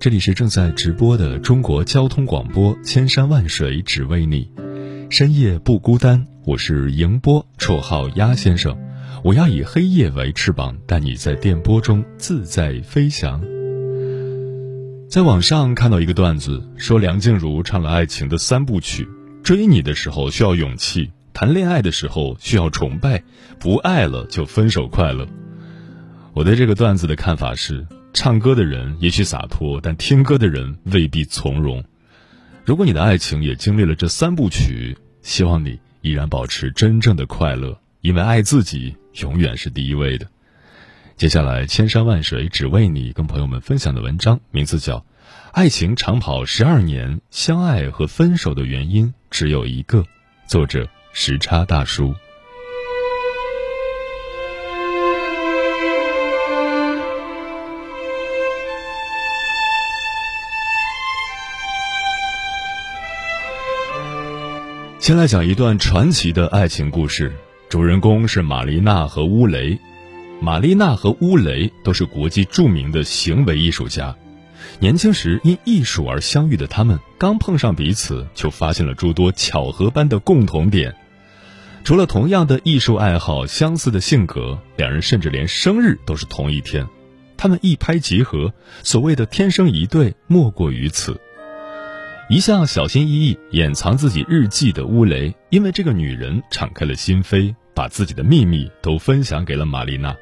这里是正在直播的中国交通广播，千山万水只为你，深夜不孤单。我是迎波，绰号鸭先生。我要以黑夜为翅膀，带你在电波中自在飞翔。在网上看到一个段子，说梁静茹唱了爱情的三部曲：追你的时候需要勇气，谈恋爱的时候需要崇拜，不爱了就分手快乐。我对这个段子的看法是。唱歌的人也许洒脱，但听歌的人未必从容。如果你的爱情也经历了这三部曲，希望你依然保持真正的快乐，因为爱自己永远是第一位的。接下来，千山万水只为你，跟朋友们分享的文章名字叫《爱情长跑十二年，相爱和分手的原因只有一个》，作者时差大叔。先来讲一段传奇的爱情故事，主人公是玛丽娜和乌雷。玛丽娜和乌雷都是国际著名的行为艺术家，年轻时因艺术而相遇的他们，刚碰上彼此就发现了诸多巧合般的共同点。除了同样的艺术爱好、相似的性格，两人甚至连生日都是同一天。他们一拍即合，所谓的天生一对，莫过于此。一向小心翼翼掩藏自己日记的乌雷，因为这个女人敞开了心扉，把自己的秘密都分享给了玛丽娜。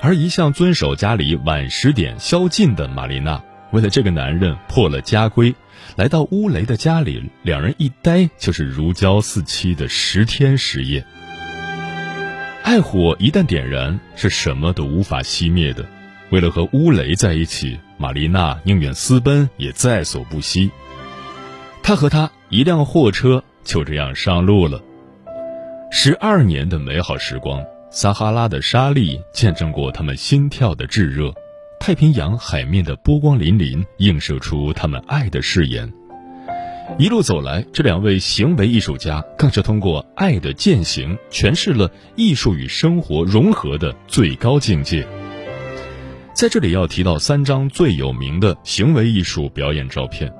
而一向遵守家里晚十点宵禁的玛丽娜，为了这个男人破了家规，来到乌雷的家里，两人一待就是如胶似漆的十天十夜。爱火一旦点燃，是什么都无法熄灭的。为了和乌雷在一起，玛丽娜宁愿私奔也在所不惜。他和他一辆货车就这样上路了，十二年的美好时光，撒哈拉的沙粒见证过他们心跳的炙热，太平洋海面的波光粼粼映射出他们爱的誓言。一路走来，这两位行为艺术家更是通过爱的践行，诠释了艺术与生活融合的最高境界。在这里要提到三张最有名的行为艺术表演照片。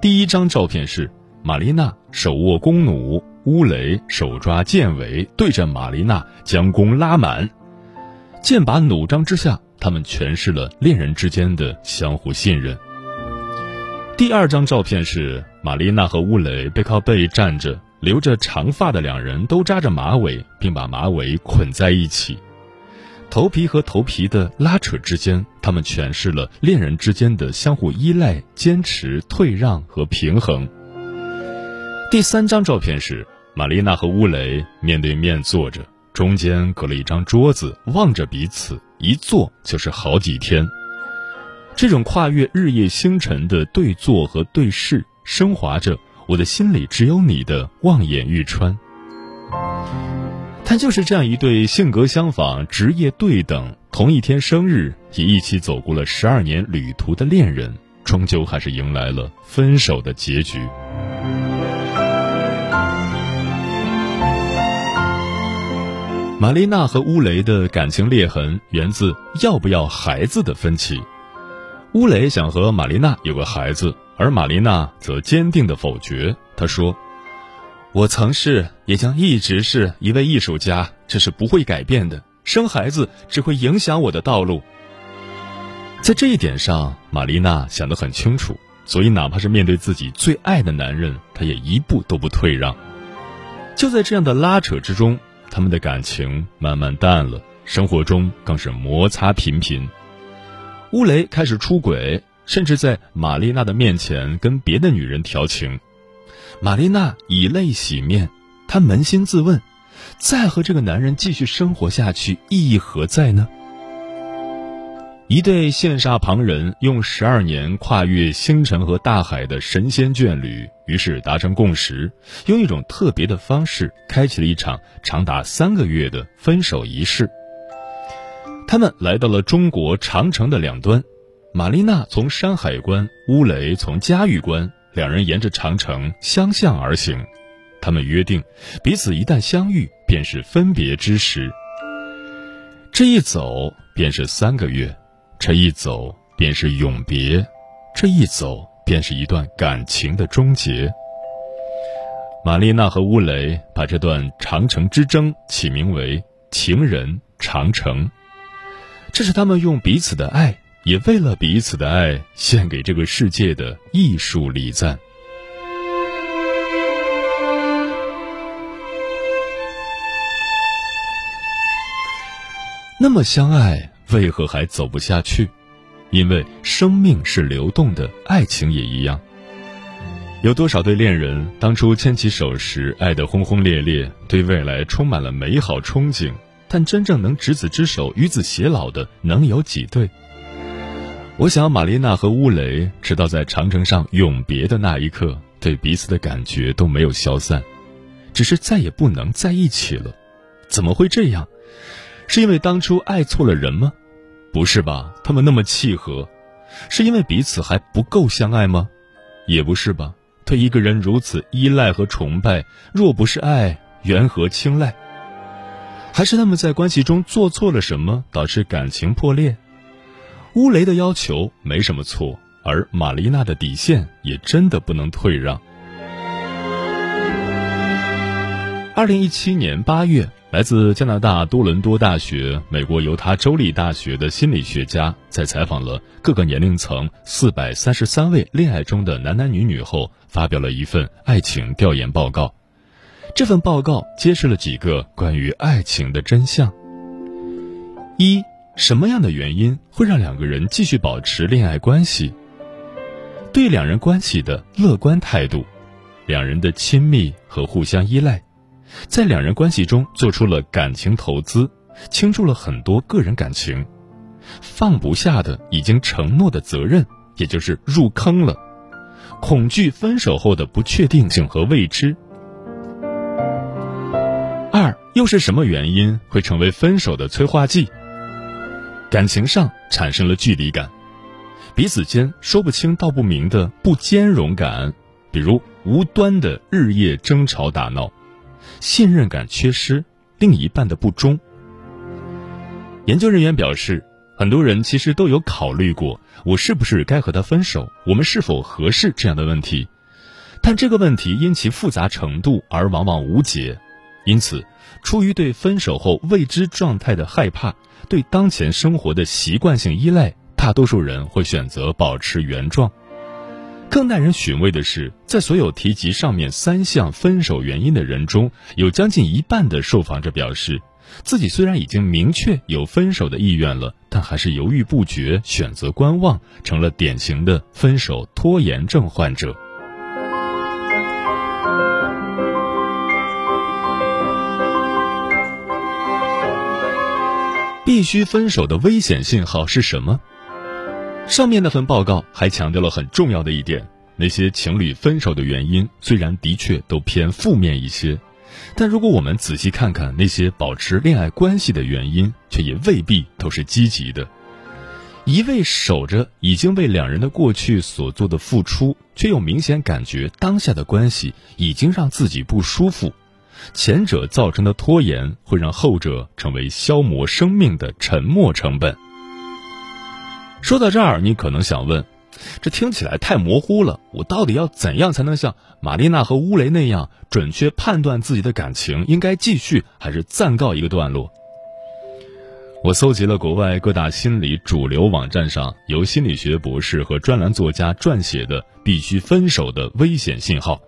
第一张照片是玛丽娜手握弓弩，乌雷手抓剑尾，对着玛丽娜将弓拉满。剑拔弩张之下，他们诠释了恋人之间的相互信任。第二张照片是玛丽娜和乌雷背靠背站着，留着长发的两人都扎着马尾，并把马尾捆在一起。头皮和头皮的拉扯之间，他们诠释了恋人之间的相互依赖、坚持、退让和平衡。第三张照片是玛丽娜和乌雷面对面坐着，中间隔了一张桌子，望着彼此，一坐就是好几天。这种跨越日夜星辰的对坐和对视，升华着我的心里只有你的望眼欲穿。就是这样一对性格相仿、职业对等、同一天生日也一起走过了十二年旅途的恋人，终究还是迎来了分手的结局。玛丽娜和乌雷的感情裂痕源自要不要孩子的分歧。乌雷想和玛丽娜有个孩子，而玛丽娜则坚定的否决。她说。我曾是，也将一直是一位艺术家，这是不会改变的。生孩子只会影响我的道路。在这一点上，玛丽娜想得很清楚，所以哪怕是面对自己最爱的男人，她也一步都不退让。就在这样的拉扯之中，他们的感情慢慢淡了，生活中更是摩擦频频。乌雷开始出轨，甚至在玛丽娜的面前跟别的女人调情。玛丽娜以泪洗面，她扪心自问：再和这个男人继续生活下去，意义何在呢？一对羡煞旁人用十二年跨越星辰和大海的神仙眷侣，于是达成共识，用一种特别的方式开启了一场长达三个月的分手仪式。他们来到了中国长城的两端，玛丽娜从山海关，乌雷从嘉峪关，两人沿着长城相向而行。他们约定，彼此一旦相遇，便是分别之时。这一走便是三个月。这一走便是永别，这一走便是一段感情的终结。玛丽娜和乌雷把这段长城之争起名为“情人长城”，这是他们用彼此的爱，也为了彼此的爱，献给这个世界的艺术礼赞。那么相爱。为何还走不下去？因为生命是流动的，爱情也一样。有多少对恋人当初牵起手时爱得轰轰烈烈，对未来充满了美好憧憬，但真正能执子之手与子偕老的能有几对？我想，玛丽娜和乌雷直到在长城上永别的那一刻，对彼此的感觉都没有消散，只是再也不能在一起了。怎么会这样？是因为当初爱错了人吗？不是吧，他们那么契合，是因为彼此还不够相爱吗？也不是吧，对一个人如此依赖和崇拜，若不是爱，缘何青睐？还是他们在关系中做错了什么，导致感情破裂？乌雷的要求没什么错，而玛丽娜的底线也真的不能退让。二零一七年八月。来自加拿大多伦多大学、美国犹他州立大学的心理学家，在采访了各个年龄层四百三十三位恋爱中的男男女女后，发表了一份爱情调研报告。这份报告揭示了几个关于爱情的真相：一、什么样的原因会让两个人继续保持恋爱关系？对两人关系的乐观态度，两人的亲密和互相依赖。在两人关系中做出了感情投资，倾注了很多个人感情，放不下的已经承诺的责任，也就是入坑了，恐惧分手后的不确定性和未知。二又是什么原因会成为分手的催化剂？感情上产生了距离感，彼此间说不清道不明的不兼容感，比如无端的日夜争吵打闹。信任感缺失，另一半的不忠。研究人员表示，很多人其实都有考虑过，我是不是该和他分手，我们是否合适这样的问题，但这个问题因其复杂程度而往往无解。因此，出于对分手后未知状态的害怕，对当前生活的习惯性依赖，大多数人会选择保持原状。更耐人寻味的是，在所有提及上面三项分手原因的人中，有将近一半的受访者表示，自己虽然已经明确有分手的意愿了，但还是犹豫不决，选择观望，成了典型的分手拖延症患者。必须分手的危险信号是什么？上面那份报告还强调了很重要的一点：那些情侣分手的原因虽然的确都偏负面一些，但如果我们仔细看看那些保持恋爱关系的原因，却也未必都是积极的。一味守着已经为两人的过去所做的付出，却又明显感觉当下的关系已经让自己不舒服，前者造成的拖延会让后者成为消磨生命的沉没成本。说到这儿，你可能想问：这听起来太模糊了，我到底要怎样才能像玛丽娜和乌雷那样准确判断自己的感情应该继续还是暂告一个段落？我搜集了国外各大心理主流网站上由心理学博士和专栏作家撰写的必须分手的危险信号。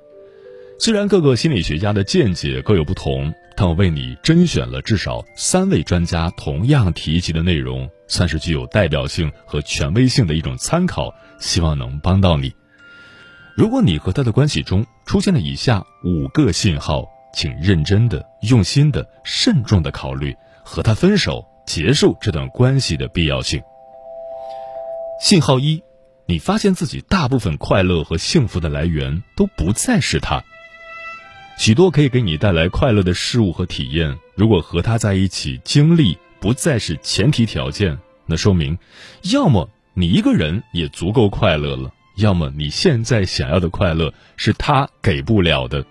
虽然各个心理学家的见解各有不同，但我为你甄选了至少三位专家同样提及的内容。算是具有代表性和权威性的一种参考，希望能帮到你。如果你和他的关系中出现了以下五个信号，请认真的、用心的、慎重的考虑和他分手、结束这段关系的必要性。信号一，你发现自己大部分快乐和幸福的来源都不再是他。许多可以给你带来快乐的事物和体验，如果和他在一起经历不再是前提条件，那说明，要么你一个人也足够快乐了，要么你现在想要的快乐是他给不了的。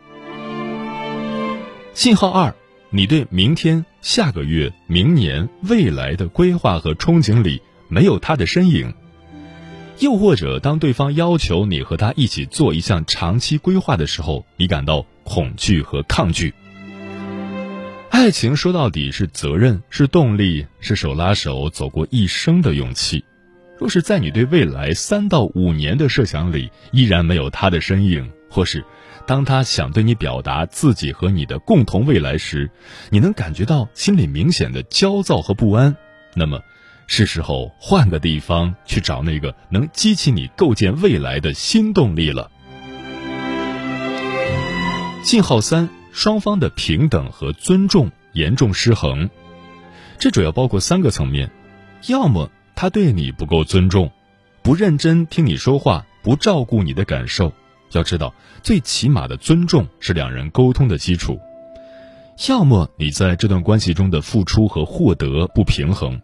信号二，你对明天、下个月、明年、未来的规划和憧憬里没有他的身影。又或者，当对方要求你和他一起做一项长期规划的时候，你感到恐惧和抗拒。爱情说到底是责任，是动力，是手拉手走过一生的勇气。若是在你对未来三到五年的设想里依然没有他的身影，或是当他想对你表达自己和你的共同未来时，你能感觉到心里明显的焦躁和不安，那么。是时候换个地方去找那个能激起你构建未来的新动力了。信号三：双方的平等和尊重严重失衡，这主要包括三个层面：要么他对你不够尊重，不认真听你说话，不照顾你的感受。要知道，最起码的尊重是两人沟通的基础；要么你在这段关系中的付出和获得不平衡。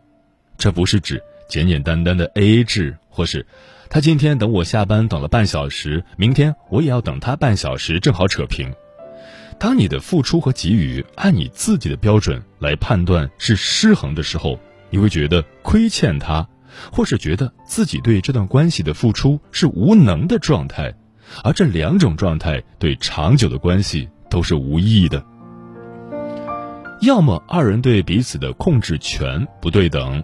这不是指简简单单的 A A 制，或是他今天等我下班等了半小时，明天我也要等他半小时，正好扯平。当你的付出和给予按你自己的标准来判断是失衡的时候，你会觉得亏欠他，或是觉得自己对这段关系的付出是无能的状态，而这两种状态对长久的关系都是无益的。要么二人对彼此的控制权不对等。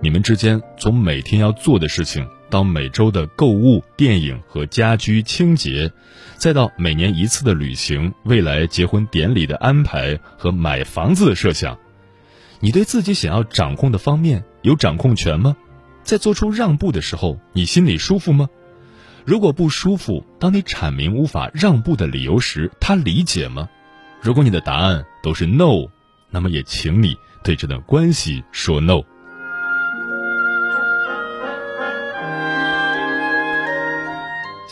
你们之间从每天要做的事情，到每周的购物、电影和家居清洁，再到每年一次的旅行、未来结婚典礼的安排和买房子的设想，你对自己想要掌控的方面有掌控权吗？在做出让步的时候，你心里舒服吗？如果不舒服，当你阐明无法让步的理由时，他理解吗？如果你的答案都是 no，那么也请你对这段关系说 no。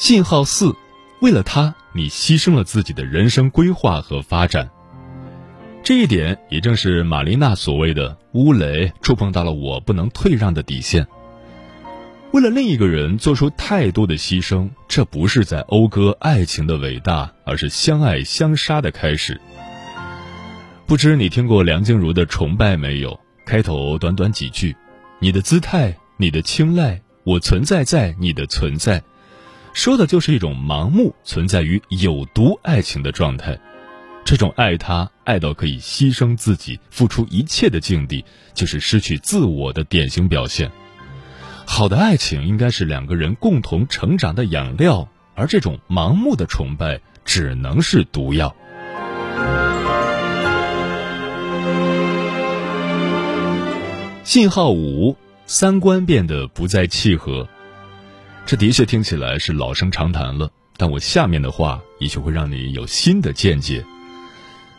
信号四，为了他，你牺牲了自己的人生规划和发展。这一点也正是玛丽娜所谓的“乌雷”触碰到了我不能退让的底线。为了另一个人做出太多的牺牲，这不是在讴歌爱情的伟大，而是相爱相杀的开始。不知你听过梁静茹的《崇拜》没有？开头短短几句：“你的姿态，你的青睐，我存在在你的存在。”说的就是一种盲目存在于有毒爱情的状态，这种爱他爱到可以牺牲自己、付出一切的境地，就是失去自我的典型表现。好的爱情应该是两个人共同成长的养料，而这种盲目的崇拜只能是毒药。信号五，三观变得不再契合。这的确听起来是老生常谈了，但我下面的话也许会让你有新的见解。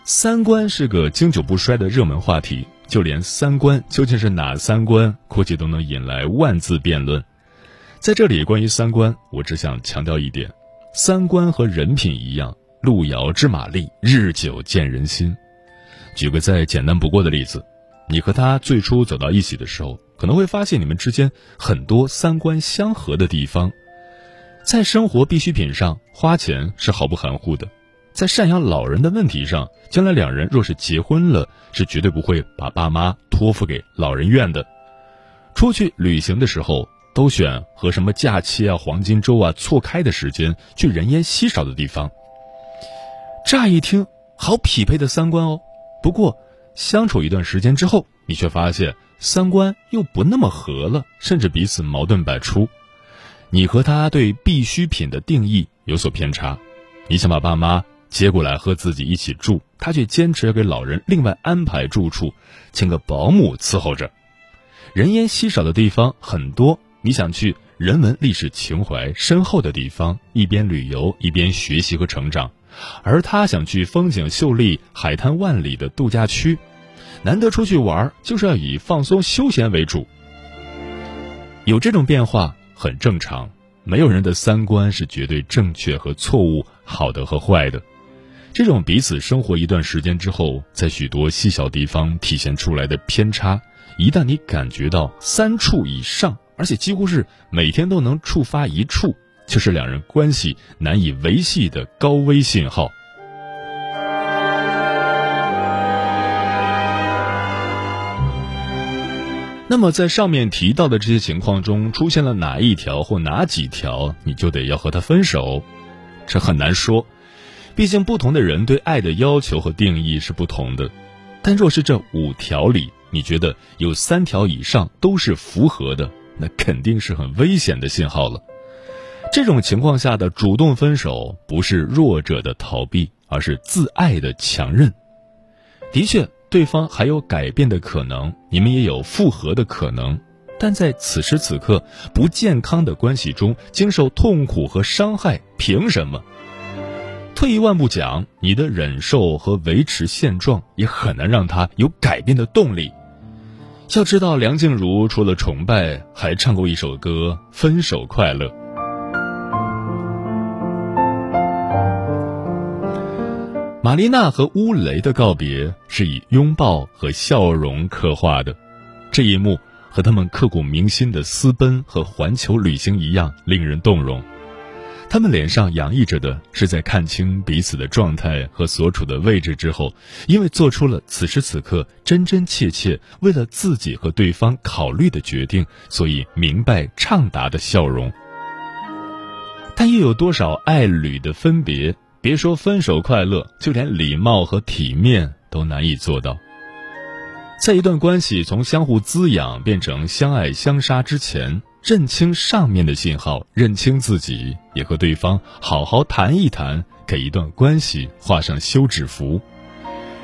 三观是个经久不衰的热门话题，就连三观究竟是哪三观，估计都能引来万字辩论。在这里，关于三观，我只想强调一点：三观和人品一样，路遥知马力，日久见人心。举个再简单不过的例子，你和他最初走到一起的时候。可能会发现你们之间很多三观相合的地方，在生活必需品上花钱是毫不含糊的，在赡养老人的问题上，将来两人若是结婚了，是绝对不会把爸妈托付给老人院的。出去旅行的时候，都选和什么假期啊、黄金周啊错开的时间，去人烟稀少的地方。乍一听，好匹配的三观哦。不过相处一段时间之后，你却发现。三观又不那么合了，甚至彼此矛盾百出。你和他对必需品的定义有所偏差，你想把爸妈接过来和自己一起住，他却坚持要给老人另外安排住处，请个保姆伺候着。人烟稀少的地方很多，你想去人文历史情怀深厚的地方，一边旅游一边学习和成长，而他想去风景秀丽、海滩万里的度假区。难得出去玩，就是要以放松休闲为主。有这种变化很正常，没有人的三观是绝对正确和错误、好的和坏的。这种彼此生活一段时间之后，在许多细小地方体现出来的偏差，一旦你感觉到三处以上，而且几乎是每天都能触发一处，就是两人关系难以维系的高危信号。那么，在上面提到的这些情况中，出现了哪一条或哪几条，你就得要和他分手，这很难说。毕竟，不同的人对爱的要求和定义是不同的。但若是这五条里，你觉得有三条以上都是符合的，那肯定是很危险的信号了。这种情况下的主动分手，不是弱者的逃避，而是自爱的强韧。的确，对方还有改变的可能，你们也有复合的可能，但在此时此刻不健康的关系中，经受痛苦和伤害，凭什么？退一万步讲，你的忍受和维持现状也很难让他有改变的动力。要知道，梁静茹除了崇拜，还唱过一首歌《分手快乐》。玛丽娜和乌雷的告别是以拥抱和笑容刻画的，这一幕和他们刻骨铭心的私奔和环球旅行一样，令人动容。他们脸上洋溢着的是在看清彼此的状态和所处的位置之后，因为做出了此时此刻真真切切为了自己和对方考虑的决定，所以明白畅达的笑容。但又有多少爱侣的分别？别说分手快乐，就连礼貌和体面都难以做到。在一段关系从相互滋养变成相爱相杀之前。认清上面的信号，认清自己，也和对方好好谈一谈，给一段关系画上休止符。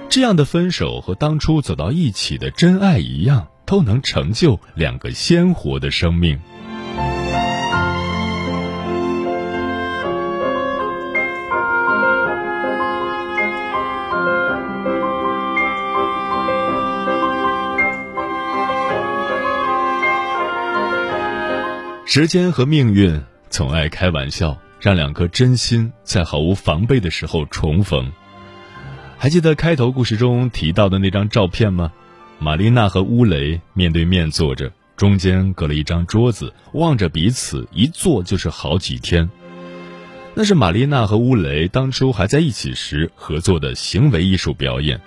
这样的分手和当初走到一起的真爱一样，都能成就两个鲜活的生命。时间和命运总爱开玩笑，让两颗真心在毫无防备的时候重逢。还记得开头故事中提到的那张照片吗？玛丽娜和乌雷面对面坐着，中间隔了一张桌子，望着彼此，一坐就是好几天。那是玛丽娜和乌雷当初还在一起时合作的行为艺术表演，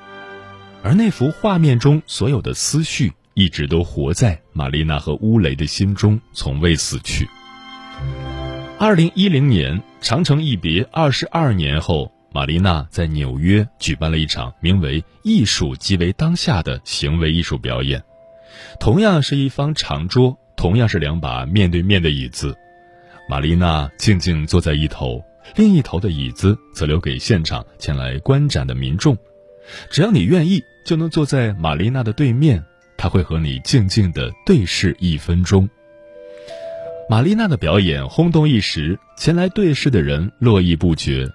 而那幅画面中所有的思绪。一直都活在玛丽娜和乌雷的心中，从未死去。二零一零年，长城一别二十二年后，玛丽娜在纽约举办了一场名为《艺术即为当下》的行为艺术表演。同样是一方长桌，同样是两把面对面的椅子，玛丽娜静静坐在一头，另一头的椅子则留给现场前来观展的民众。只要你愿意，就能坐在玛丽娜的对面。他会和你静静的对视一分钟。玛丽娜的表演轰动一时，前来对视的人络绎不绝。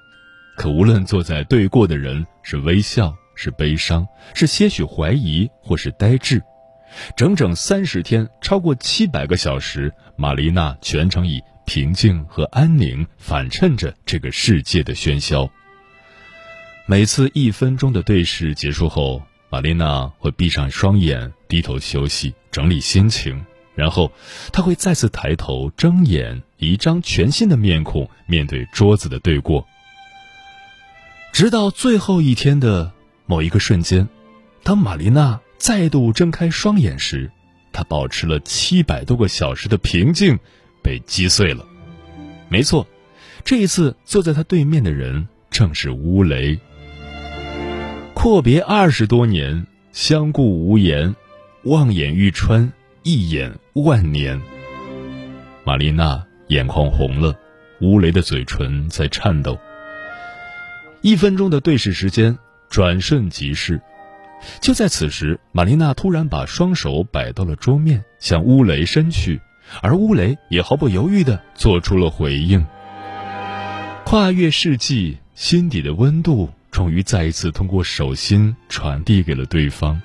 可无论坐在对过的人是微笑、是悲伤、是些许怀疑或是呆滞，整整三十天，超过七百个小时，玛丽娜全程以平静和安宁反衬着这个世界的喧嚣。每次一分钟的对视结束后。玛丽娜会闭上双眼，低头休息，整理心情，然后她会再次抬头睁眼，一张全新的面孔面对桌子的对过。直到最后一天的某一个瞬间，当玛丽娜再度睁开双眼时，她保持了七百多个小时的平静被击碎了。没错，这一次坐在她对面的人正是乌雷。阔别二十多年，相顾无言，望眼欲穿，一眼万年。玛丽娜眼眶红了，乌雷的嘴唇在颤抖。一分钟的对视时间转瞬即逝，就在此时，玛丽娜突然把双手摆到了桌面，向乌雷伸去，而乌雷也毫不犹豫地做出了回应。跨越世纪，心底的温度。终于再一次通过手心传递给了对方。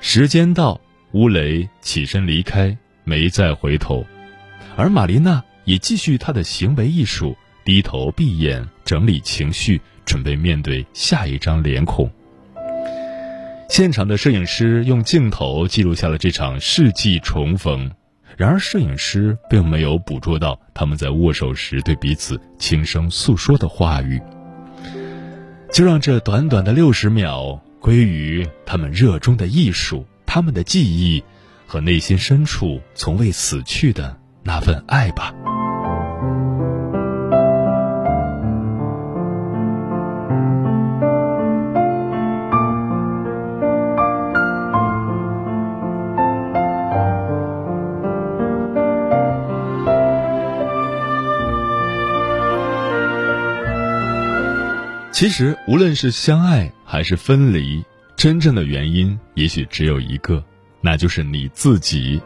时间到，乌雷起身离开，没再回头，而玛丽娜也继续她的行为艺术，低头闭眼，整理情绪，准备面对下一张脸孔。现场的摄影师用镜头记录下了这场世纪重逢，然而摄影师并没有捕捉到他们在握手时对彼此轻声诉说的话语。就让这短短的六十秒归于他们热衷的艺术，他们的记忆和内心深处从未死去的那份爱吧。其实，无论是相爱还是分离，真正的原因也许只有一个，那就是你自己。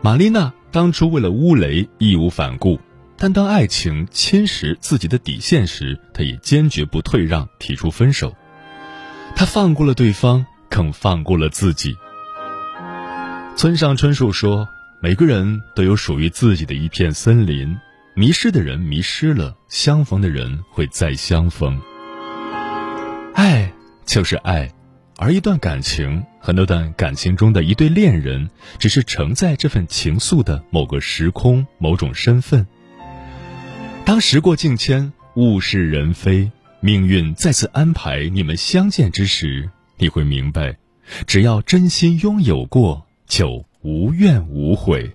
玛丽娜当初为了乌雷义无反顾，但当爱情侵蚀自己的底线时，她也坚决不退让，提出分手。她放过了对方，更放过了自己。村上春树说：“每个人都有属于自己的一片森林。”迷失的人迷失了，相逢的人会再相逢。爱就是爱，而一段感情和那段感情中的一对恋人，只是承载这份情愫的某个时空、某种身份。当时过境迁，物是人非，命运再次安排你们相见之时，你会明白，只要真心拥有过，就无怨无悔。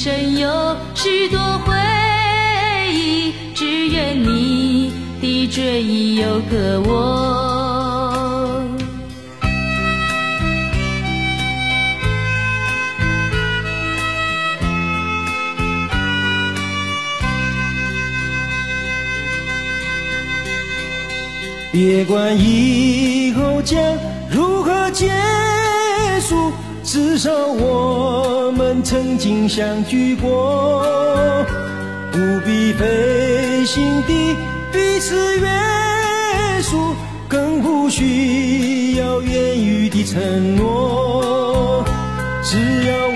生有许多回忆，只愿你的追忆有个我。别管以后将如何结。至少我们曾经相聚过，不必费心地彼此约束，更不需要言语的承诺。只要